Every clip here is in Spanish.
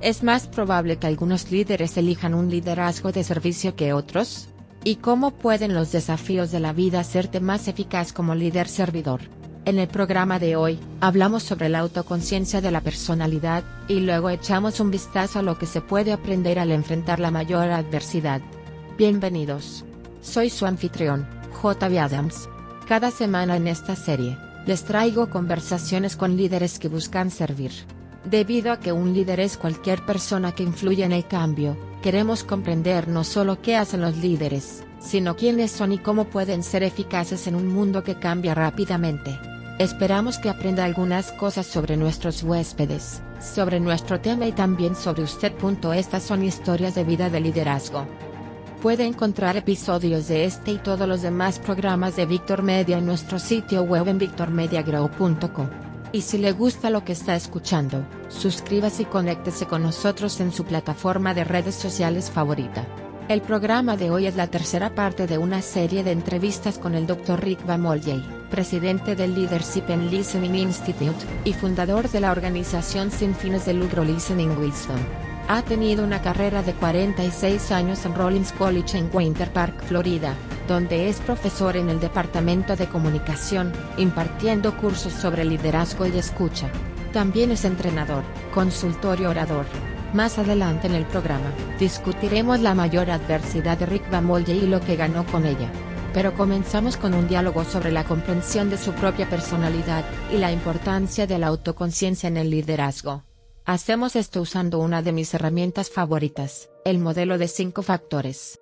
¿Es más probable que algunos líderes elijan un liderazgo de servicio que otros? ¿Y cómo pueden los desafíos de la vida hacerte más eficaz como líder servidor? En el programa de hoy, hablamos sobre la autoconciencia de la personalidad, y luego echamos un vistazo a lo que se puede aprender al enfrentar la mayor adversidad. Bienvenidos. Soy su anfitrión, J.B. Adams. Cada semana en esta serie, les traigo conversaciones con líderes que buscan servir Debido a que un líder es cualquier persona que influye en el cambio, queremos comprender no solo qué hacen los líderes, sino quiénes son y cómo pueden ser eficaces en un mundo que cambia rápidamente. Esperamos que aprenda algunas cosas sobre nuestros huéspedes, sobre nuestro tema y también sobre usted. Estas son historias de vida de liderazgo. Puede encontrar episodios de este y todos los demás programas de Victor Media en nuestro sitio web en victormediagrow.com. Y si le gusta lo que está escuchando, suscríbase y conéctese con nosotros en su plataforma de redes sociales favorita. El programa de hoy es la tercera parte de una serie de entrevistas con el Dr. Rick Van presidente del Leadership and Listening Institute, y fundador de la organización sin fines de lucro Listening Wisdom. Ha tenido una carrera de 46 años en Rollins College en Winter Park, Florida, donde es profesor en el Departamento de Comunicación, impartiendo cursos sobre liderazgo y escucha. También es entrenador, consultor y orador. Más adelante en el programa, discutiremos la mayor adversidad de Rick Van y lo que ganó con ella. Pero comenzamos con un diálogo sobre la comprensión de su propia personalidad, y la importancia de la autoconciencia en el liderazgo. Hacemos esto usando una de mis herramientas favoritas, el modelo de cinco factores.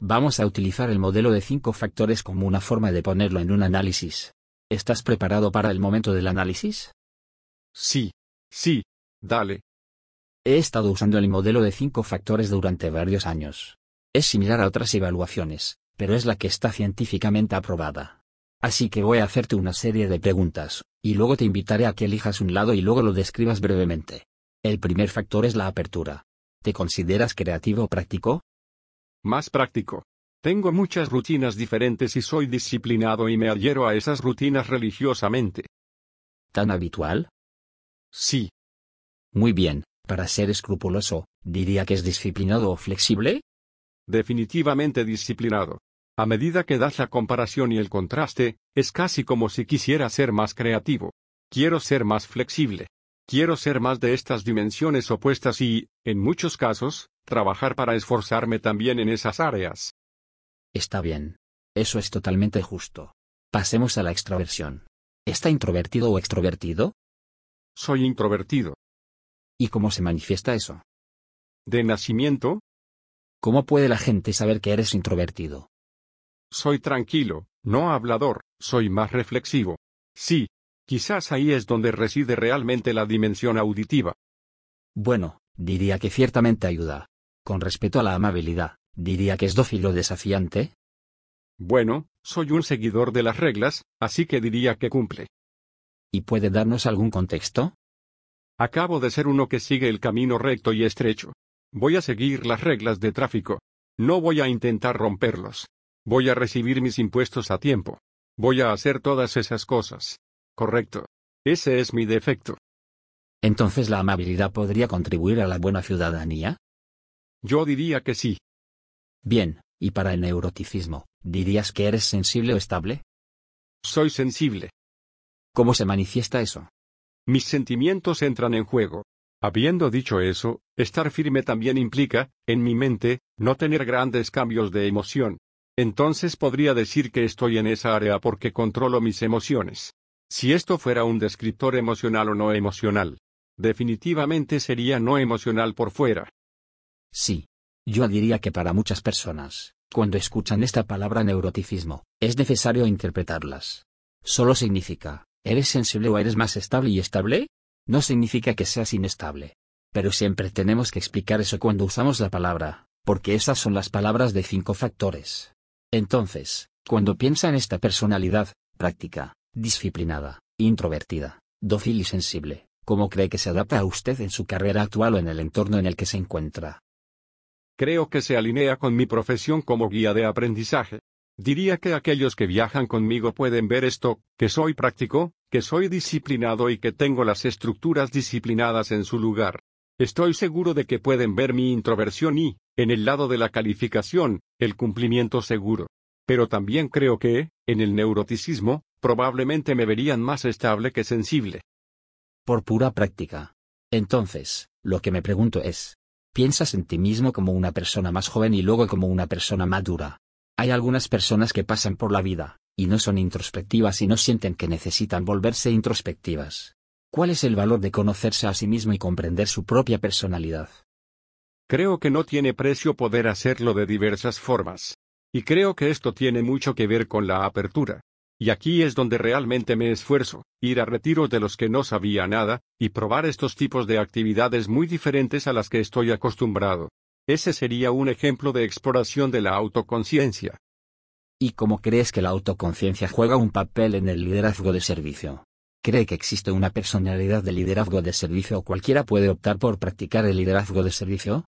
Vamos a utilizar el modelo de cinco factores como una forma de ponerlo en un análisis. ¿Estás preparado para el momento del análisis? Sí, sí, dale. He estado usando el modelo de cinco factores durante varios años. Es similar a otras evaluaciones, pero es la que está científicamente aprobada. Así que voy a hacerte una serie de preguntas, y luego te invitaré a que elijas un lado y luego lo describas brevemente. El primer factor es la apertura. ¿Te consideras creativo o práctico? Más práctico. Tengo muchas rutinas diferentes y soy disciplinado y me adhiero a esas rutinas religiosamente. ¿Tan habitual? Sí. Muy bien, para ser escrupuloso, diría que es disciplinado o flexible. Definitivamente disciplinado. A medida que das la comparación y el contraste, es casi como si quisiera ser más creativo. Quiero ser más flexible. Quiero ser más de estas dimensiones opuestas y, en muchos casos, trabajar para esforzarme también en esas áreas. Está bien. Eso es totalmente justo. Pasemos a la extroversión. ¿Está introvertido o extrovertido? Soy introvertido. ¿Y cómo se manifiesta eso? ¿De nacimiento? ¿Cómo puede la gente saber que eres introvertido? Soy tranquilo, no hablador, soy más reflexivo. Sí, quizás ahí es donde reside realmente la dimensión auditiva. Bueno, diría que ciertamente ayuda. Con respecto a la amabilidad, diría que es dócil o desafiante. Bueno, soy un seguidor de las reglas, así que diría que cumple. ¿Y puede darnos algún contexto? Acabo de ser uno que sigue el camino recto y estrecho. Voy a seguir las reglas de tráfico. No voy a intentar romperlos. Voy a recibir mis impuestos a tiempo. Voy a hacer todas esas cosas. Correcto. Ese es mi defecto. Entonces la amabilidad podría contribuir a la buena ciudadanía? Yo diría que sí. Bien, y para el neuroticismo, ¿dirías que eres sensible o estable? Soy sensible. ¿Cómo se manifiesta eso? Mis sentimientos entran en juego. Habiendo dicho eso, estar firme también implica, en mi mente, no tener grandes cambios de emoción. Entonces podría decir que estoy en esa área porque controlo mis emociones. Si esto fuera un descriptor emocional o no emocional, definitivamente sería no emocional por fuera. Sí. Yo diría que para muchas personas, cuando escuchan esta palabra neuroticismo, es necesario interpretarlas. Solo significa, ¿eres sensible o eres más estable y estable? No significa que seas inestable. Pero siempre tenemos que explicar eso cuando usamos la palabra, porque esas son las palabras de cinco factores. Entonces, cuando piensa en esta personalidad, práctica, disciplinada, introvertida, dócil y sensible, ¿cómo cree que se adapta a usted en su carrera actual o en el entorno en el que se encuentra? Creo que se alinea con mi profesión como guía de aprendizaje. Diría que aquellos que viajan conmigo pueden ver esto, que soy práctico, que soy disciplinado y que tengo las estructuras disciplinadas en su lugar. Estoy seguro de que pueden ver mi introversión y, en el lado de la calificación, el cumplimiento seguro. Pero también creo que, en el neuroticismo, probablemente me verían más estable que sensible. Por pura práctica. Entonces, lo que me pregunto es, ¿piensas en ti mismo como una persona más joven y luego como una persona madura? Hay algunas personas que pasan por la vida, y no son introspectivas y no sienten que necesitan volverse introspectivas. ¿Cuál es el valor de conocerse a sí mismo y comprender su propia personalidad? Creo que no tiene precio poder hacerlo de diversas formas. Y creo que esto tiene mucho que ver con la apertura. Y aquí es donde realmente me esfuerzo, ir a retiros de los que no sabía nada, y probar estos tipos de actividades muy diferentes a las que estoy acostumbrado. Ese sería un ejemplo de exploración de la autoconciencia. ¿Y cómo crees que la autoconciencia juega un papel en el liderazgo de servicio? ¿Cree que existe una personalidad de liderazgo de servicio o cualquiera puede optar por practicar el liderazgo de servicio?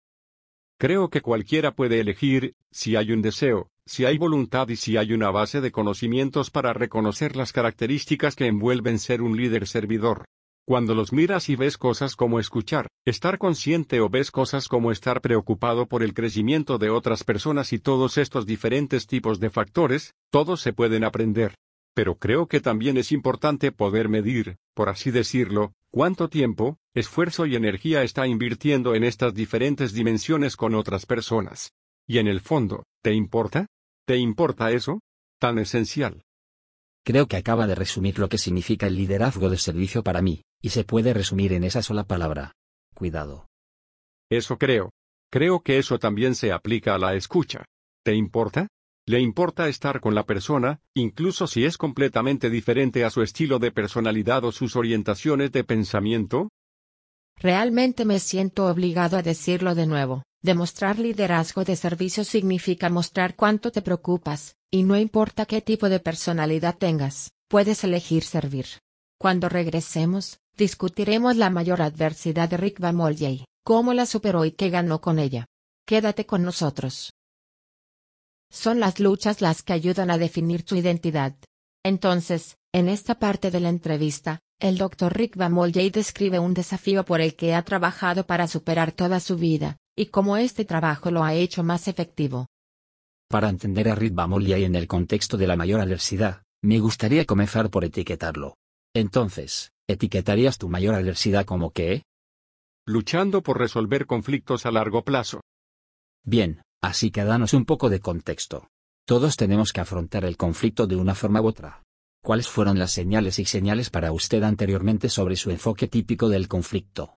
Creo que cualquiera puede elegir, si hay un deseo, si hay voluntad y si hay una base de conocimientos para reconocer las características que envuelven ser un líder servidor. Cuando los miras y ves cosas como escuchar, estar consciente o ves cosas como estar preocupado por el crecimiento de otras personas y todos estos diferentes tipos de factores, todos se pueden aprender. Pero creo que también es importante poder medir, por así decirlo, cuánto tiempo, esfuerzo y energía está invirtiendo en estas diferentes dimensiones con otras personas. Y en el fondo, ¿te importa? ¿Te importa eso? Tan esencial. Creo que acaba de resumir lo que significa el liderazgo de servicio para mí, y se puede resumir en esa sola palabra. Cuidado. Eso creo. Creo que eso también se aplica a la escucha. ¿Te importa? Le importa estar con la persona, incluso si es completamente diferente a su estilo de personalidad o sus orientaciones de pensamiento? Realmente me siento obligado a decirlo de nuevo. Demostrar liderazgo de servicio significa mostrar cuánto te preocupas, y no importa qué tipo de personalidad tengas, puedes elegir servir. Cuando regresemos, discutiremos la mayor adversidad de Rick Van cómo la superó y qué ganó con ella. Quédate con nosotros. Son las luchas las que ayudan a definir tu identidad. Entonces, en esta parte de la entrevista, el Dr. Rick Van describe un desafío por el que ha trabajado para superar toda su vida, y cómo este trabajo lo ha hecho más efectivo. Para entender a Rick Van en el contexto de la mayor adversidad, me gustaría comenzar por etiquetarlo. Entonces, ¿etiquetarías tu mayor adversidad como qué? Luchando por resolver conflictos a largo plazo. Bien, así que danos un poco de contexto. Todos tenemos que afrontar el conflicto de una forma u otra. ¿Cuáles fueron las señales y señales para usted anteriormente sobre su enfoque típico del conflicto?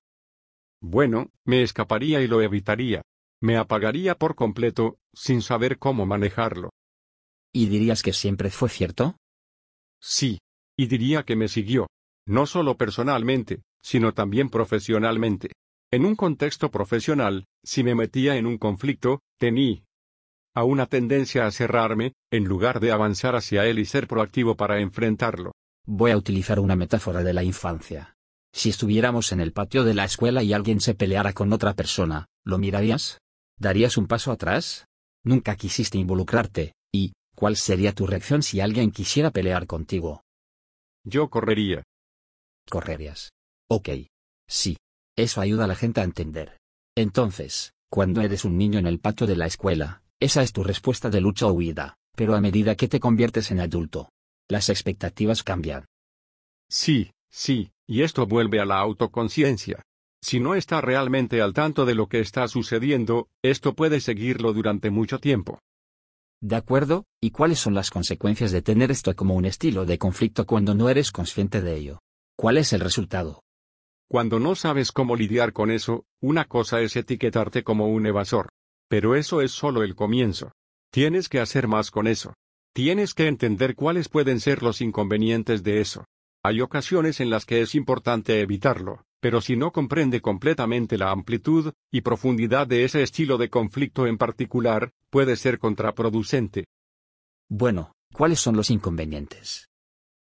Bueno, me escaparía y lo evitaría. Me apagaría por completo, sin saber cómo manejarlo. ¿Y dirías que siempre fue cierto? Sí, y diría que me siguió, no solo personalmente, sino también profesionalmente. En un contexto profesional, si me metía en un conflicto, tenía a una tendencia a cerrarme, en lugar de avanzar hacia él y ser proactivo para enfrentarlo. Voy a utilizar una metáfora de la infancia. Si estuviéramos en el patio de la escuela y alguien se peleara con otra persona, ¿lo mirarías? ¿Darías un paso atrás? Nunca quisiste involucrarte, y, ¿cuál sería tu reacción si alguien quisiera pelear contigo? Yo correría. Correrías. Ok. Sí. Eso ayuda a la gente a entender. Entonces, cuando eres un niño en el patio de la escuela, esa es tu respuesta de lucha o huida, pero a medida que te conviertes en adulto, las expectativas cambian. Sí, sí, y esto vuelve a la autoconciencia. Si no está realmente al tanto de lo que está sucediendo, esto puede seguirlo durante mucho tiempo. ¿De acuerdo? ¿Y cuáles son las consecuencias de tener esto como un estilo de conflicto cuando no eres consciente de ello? ¿Cuál es el resultado? Cuando no sabes cómo lidiar con eso, una cosa es etiquetarte como un evasor. Pero eso es solo el comienzo. Tienes que hacer más con eso. Tienes que entender cuáles pueden ser los inconvenientes de eso. Hay ocasiones en las que es importante evitarlo, pero si no comprende completamente la amplitud y profundidad de ese estilo de conflicto en particular, puede ser contraproducente. Bueno, ¿cuáles son los inconvenientes?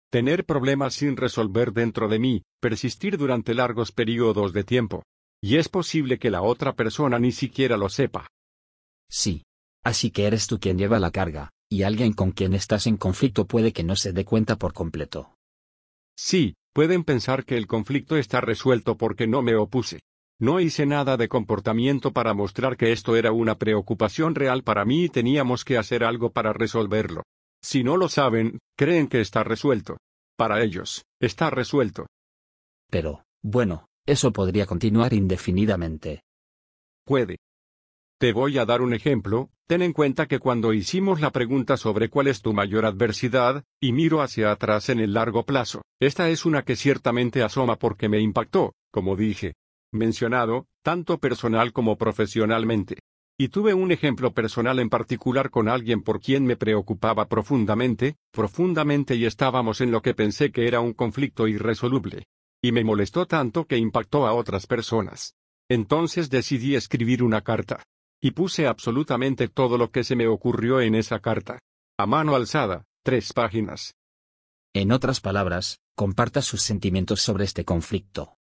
Tener problemas sin resolver dentro de mí, persistir durante largos periodos de tiempo. Y es posible que la otra persona ni siquiera lo sepa. Sí. Así que eres tú quien lleva la carga, y alguien con quien estás en conflicto puede que no se dé cuenta por completo. Sí, pueden pensar que el conflicto está resuelto porque no me opuse. No hice nada de comportamiento para mostrar que esto era una preocupación real para mí y teníamos que hacer algo para resolverlo. Si no lo saben, creen que está resuelto. Para ellos, está resuelto. Pero, bueno, eso podría continuar indefinidamente. Puede. Te voy a dar un ejemplo, ten en cuenta que cuando hicimos la pregunta sobre cuál es tu mayor adversidad, y miro hacia atrás en el largo plazo, esta es una que ciertamente asoma porque me impactó, como dije. Mencionado, tanto personal como profesionalmente. Y tuve un ejemplo personal en particular con alguien por quien me preocupaba profundamente, profundamente y estábamos en lo que pensé que era un conflicto irresoluble. Y me molestó tanto que impactó a otras personas. Entonces decidí escribir una carta. Y puse absolutamente todo lo que se me ocurrió en esa carta. A mano alzada, tres páginas. En otras palabras, comparta sus sentimientos sobre este conflicto.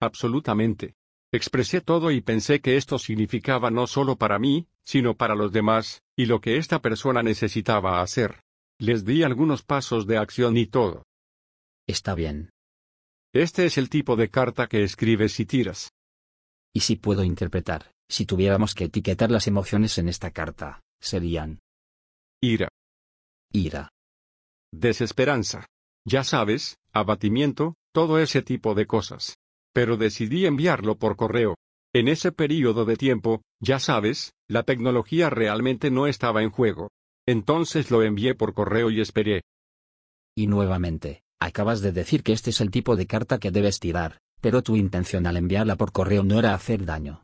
Absolutamente. Expresé todo y pensé que esto significaba no solo para mí, sino para los demás, y lo que esta persona necesitaba hacer. Les di algunos pasos de acción y todo. Está bien. Este es el tipo de carta que escribes y tiras. Y si puedo interpretar, si tuviéramos que etiquetar las emociones en esta carta, serían Ira, ira, desesperanza. Ya sabes, abatimiento, todo ese tipo de cosas. Pero decidí enviarlo por correo. En ese período de tiempo, ya sabes, la tecnología realmente no estaba en juego. Entonces lo envié por correo y esperé. Y nuevamente, acabas de decir que este es el tipo de carta que debes tirar, pero tu intención al enviarla por correo no era hacer daño.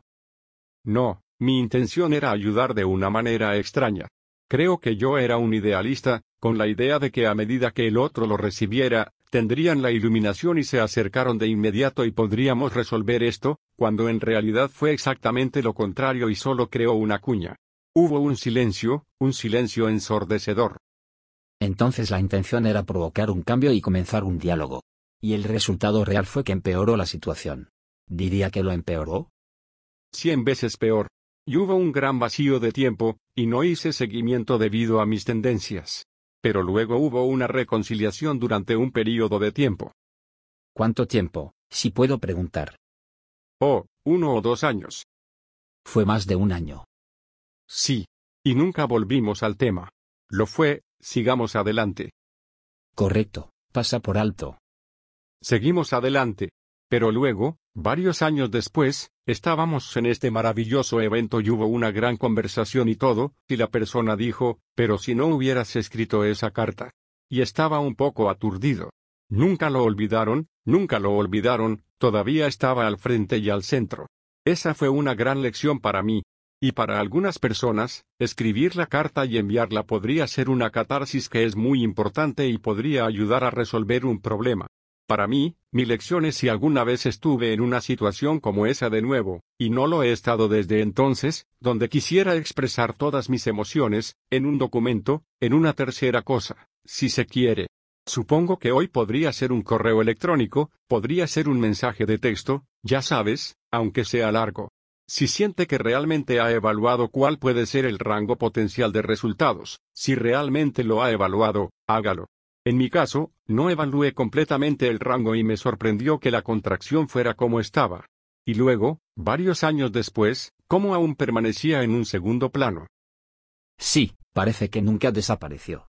No, mi intención era ayudar de una manera extraña. Creo que yo era un idealista, con la idea de que a medida que el otro lo recibiera, tendrían la iluminación y se acercaron de inmediato y podríamos resolver esto, cuando en realidad fue exactamente lo contrario y solo creó una cuña. Hubo un silencio, un silencio ensordecedor. Entonces la intención era provocar un cambio y comenzar un diálogo. Y el resultado real fue que empeoró la situación. ¿Diría que lo empeoró? Cien veces peor. Y hubo un gran vacío de tiempo, y no hice seguimiento debido a mis tendencias. Pero luego hubo una reconciliación durante un período de tiempo. ¿Cuánto tiempo, si puedo preguntar? Oh, uno o dos años. Fue más de un año. Sí. Y nunca volvimos al tema. Lo fue, sigamos adelante. Correcto, pasa por alto. Seguimos adelante. Pero luego, varios años después, estábamos en este maravilloso evento y hubo una gran conversación y todo, y la persona dijo, pero si no hubieras escrito esa carta. Y estaba un poco aturdido. Nunca lo olvidaron, nunca lo olvidaron, todavía estaba al frente y al centro. Esa fue una gran lección para mí. Y para algunas personas, escribir la carta y enviarla podría ser una catarsis que es muy importante y podría ayudar a resolver un problema. Para mí, mi lección es si alguna vez estuve en una situación como esa de nuevo, y no lo he estado desde entonces, donde quisiera expresar todas mis emociones, en un documento, en una tercera cosa, si se quiere. Supongo que hoy podría ser un correo electrónico, podría ser un mensaje de texto, ya sabes, aunque sea largo. Si siente que realmente ha evaluado cuál puede ser el rango potencial de resultados, si realmente lo ha evaluado, hágalo. En mi caso, no evalué completamente el rango y me sorprendió que la contracción fuera como estaba. Y luego, varios años después, cómo aún permanecía en un segundo plano. Sí, parece que nunca desapareció.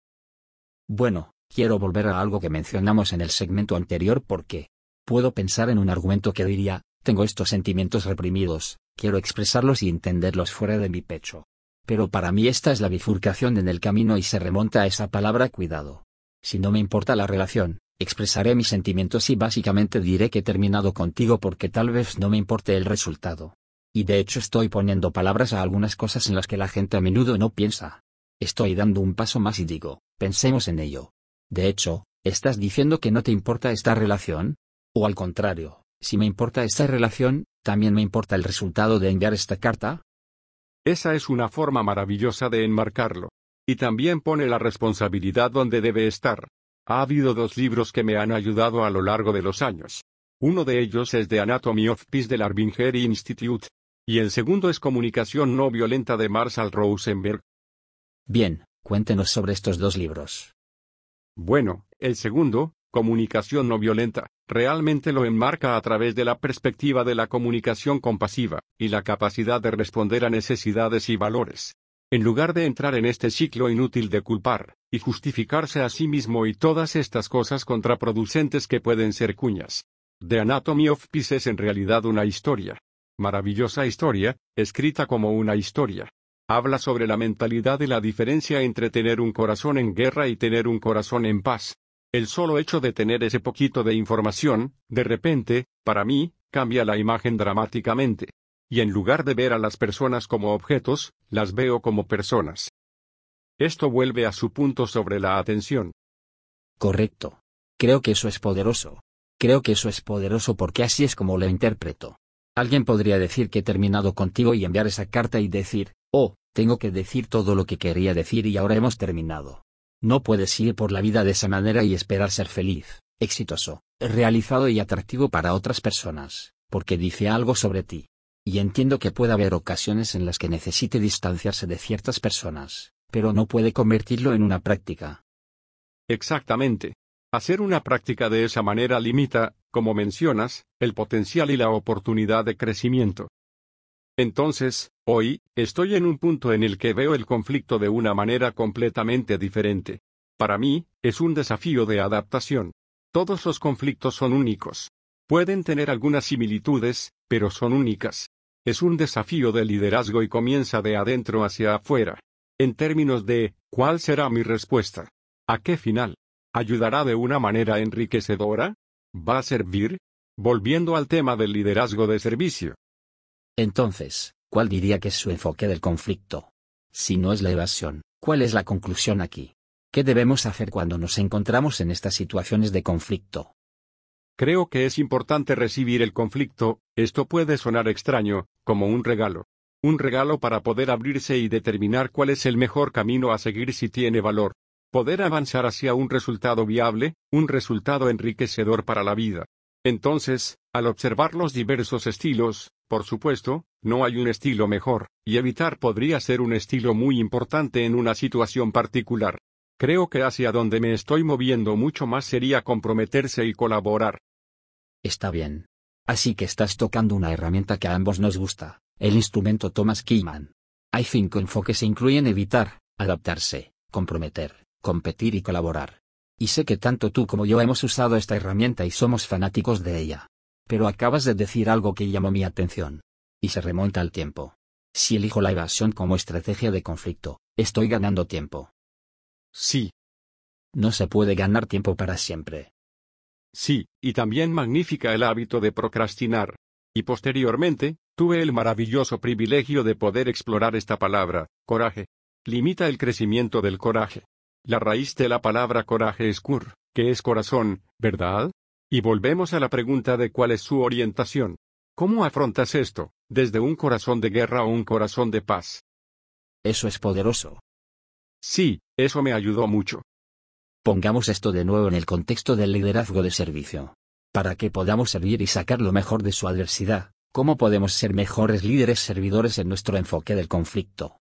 Bueno, quiero volver a algo que mencionamos en el segmento anterior porque puedo pensar en un argumento que diría, tengo estos sentimientos reprimidos, quiero expresarlos y entenderlos fuera de mi pecho. Pero para mí esta es la bifurcación en el camino y se remonta a esa palabra cuidado. Si no me importa la relación, expresaré mis sentimientos y básicamente diré que he terminado contigo porque tal vez no me importe el resultado. Y de hecho estoy poniendo palabras a algunas cosas en las que la gente a menudo no piensa. Estoy dando un paso más y digo, pensemos en ello. De hecho, ¿estás diciendo que no te importa esta relación? O al contrario, si me importa esta relación, ¿también me importa el resultado de enviar esta carta? Esa es una forma maravillosa de enmarcarlo. Y también pone la responsabilidad donde debe estar. Ha habido dos libros que me han ayudado a lo largo de los años. Uno de ellos es The Anatomy of Peace del Arvingeri Institute. Y el segundo es Comunicación no violenta de Marshall Rosenberg. Bien, cuéntenos sobre estos dos libros. Bueno, el segundo, comunicación no violenta, realmente lo enmarca a través de la perspectiva de la comunicación compasiva, y la capacidad de responder a necesidades y valores. En lugar de entrar en este ciclo inútil de culpar, y justificarse a sí mismo y todas estas cosas contraproducentes que pueden ser cuñas. The Anatomy of Peace es en realidad una historia. Maravillosa historia, escrita como una historia. Habla sobre la mentalidad y la diferencia entre tener un corazón en guerra y tener un corazón en paz. El solo hecho de tener ese poquito de información, de repente, para mí, cambia la imagen dramáticamente y en lugar de ver a las personas como objetos, las veo como personas. Esto vuelve a su punto sobre la atención. Correcto. Creo que eso es poderoso. Creo que eso es poderoso porque así es como lo interpreto. Alguien podría decir que he terminado contigo y enviar esa carta y decir, oh, tengo que decir todo lo que quería decir y ahora hemos terminado. No puedes ir por la vida de esa manera y esperar ser feliz, exitoso, realizado y atractivo para otras personas, porque dice algo sobre ti. Y entiendo que puede haber ocasiones en las que necesite distanciarse de ciertas personas, pero no puede convertirlo en una práctica. Exactamente. Hacer una práctica de esa manera limita, como mencionas, el potencial y la oportunidad de crecimiento. Entonces, hoy, estoy en un punto en el que veo el conflicto de una manera completamente diferente. Para mí, es un desafío de adaptación. Todos los conflictos son únicos. Pueden tener algunas similitudes, pero son únicas. Es un desafío de liderazgo y comienza de adentro hacia afuera. En términos de, ¿cuál será mi respuesta? ¿A qué final? ¿Ayudará de una manera enriquecedora? ¿Va a servir? Volviendo al tema del liderazgo de servicio. Entonces, ¿cuál diría que es su enfoque del conflicto? Si no es la evasión, ¿cuál es la conclusión aquí? ¿Qué debemos hacer cuando nos encontramos en estas situaciones de conflicto? Creo que es importante recibir el conflicto, esto puede sonar extraño, como un regalo. Un regalo para poder abrirse y determinar cuál es el mejor camino a seguir si tiene valor. Poder avanzar hacia un resultado viable, un resultado enriquecedor para la vida. Entonces, al observar los diversos estilos, por supuesto, no hay un estilo mejor, y evitar podría ser un estilo muy importante en una situación particular. Creo que hacia donde me estoy moviendo mucho más sería comprometerse y colaborar. Está bien. Así que estás tocando una herramienta que a ambos nos gusta, el instrumento Thomas Keyman. Hay cinco enfoques que incluyen evitar, adaptarse, comprometer, competir y colaborar. Y sé que tanto tú como yo hemos usado esta herramienta y somos fanáticos de ella. Pero acabas de decir algo que llamó mi atención. Y se remonta al tiempo. Si elijo la evasión como estrategia de conflicto, estoy ganando tiempo. Sí. No se puede ganar tiempo para siempre. Sí, y también magnifica el hábito de procrastinar. Y posteriormente, tuve el maravilloso privilegio de poder explorar esta palabra, coraje. Limita el crecimiento del coraje. La raíz de la palabra coraje es cur, que es corazón, ¿verdad? Y volvemos a la pregunta de cuál es su orientación. ¿Cómo afrontas esto, desde un corazón de guerra o un corazón de paz? Eso es poderoso. Sí, eso me ayudó mucho. Pongamos esto de nuevo en el contexto del liderazgo de servicio. Para que podamos servir y sacar lo mejor de su adversidad, ¿cómo podemos ser mejores líderes servidores en nuestro enfoque del conflicto?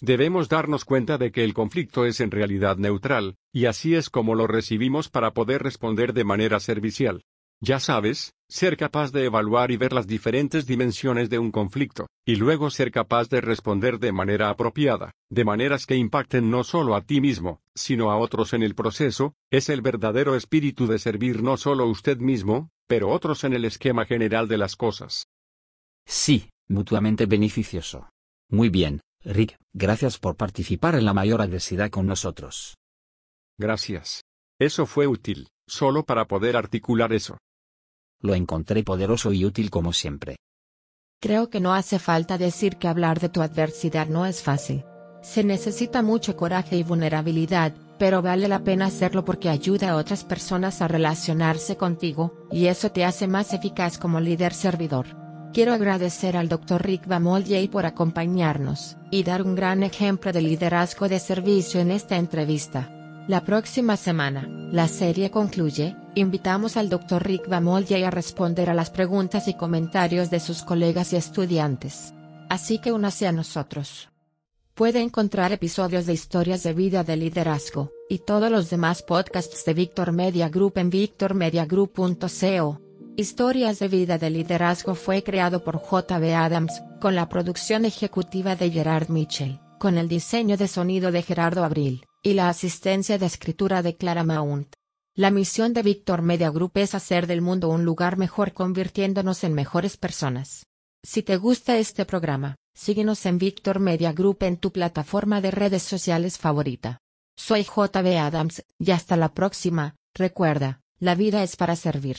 Debemos darnos cuenta de que el conflicto es en realidad neutral, y así es como lo recibimos para poder responder de manera servicial. Ya sabes, ser capaz de evaluar y ver las diferentes dimensiones de un conflicto, y luego ser capaz de responder de manera apropiada, de maneras que impacten no solo a ti mismo, sino a otros en el proceso, es el verdadero espíritu de servir no solo usted mismo, pero otros en el esquema general de las cosas. Sí, mutuamente beneficioso. Muy bien, Rick, gracias por participar en la mayor adversidad con nosotros. Gracias. Eso fue útil, solo para poder articular eso. Lo encontré poderoso y útil como siempre. Creo que no hace falta decir que hablar de tu adversidad no es fácil. Se necesita mucho coraje y vulnerabilidad, pero vale la pena hacerlo porque ayuda a otras personas a relacionarse contigo, y eso te hace más eficaz como líder servidor. Quiero agradecer al Dr. Rick Bamoljay por acompañarnos, y dar un gran ejemplo de liderazgo de servicio en esta entrevista. La próxima semana, la serie concluye, invitamos al Dr. Rick Bamoljay a responder a las preguntas y comentarios de sus colegas y estudiantes. Así que únase a nosotros. Puede encontrar episodios de historias de vida de liderazgo, y todos los demás podcasts de Victor Media Group en victormediagroup.co. Historias de vida de liderazgo fue creado por JB Adams, con la producción ejecutiva de Gerard Mitchell, con el diseño de sonido de Gerardo Abril, y la asistencia de escritura de Clara Mount. La misión de Victor Media Group es hacer del mundo un lugar mejor convirtiéndonos en mejores personas. Si te gusta este programa, síguenos en Victor Media Group en tu plataforma de redes sociales favorita. Soy JB Adams, y hasta la próxima, recuerda, la vida es para servir.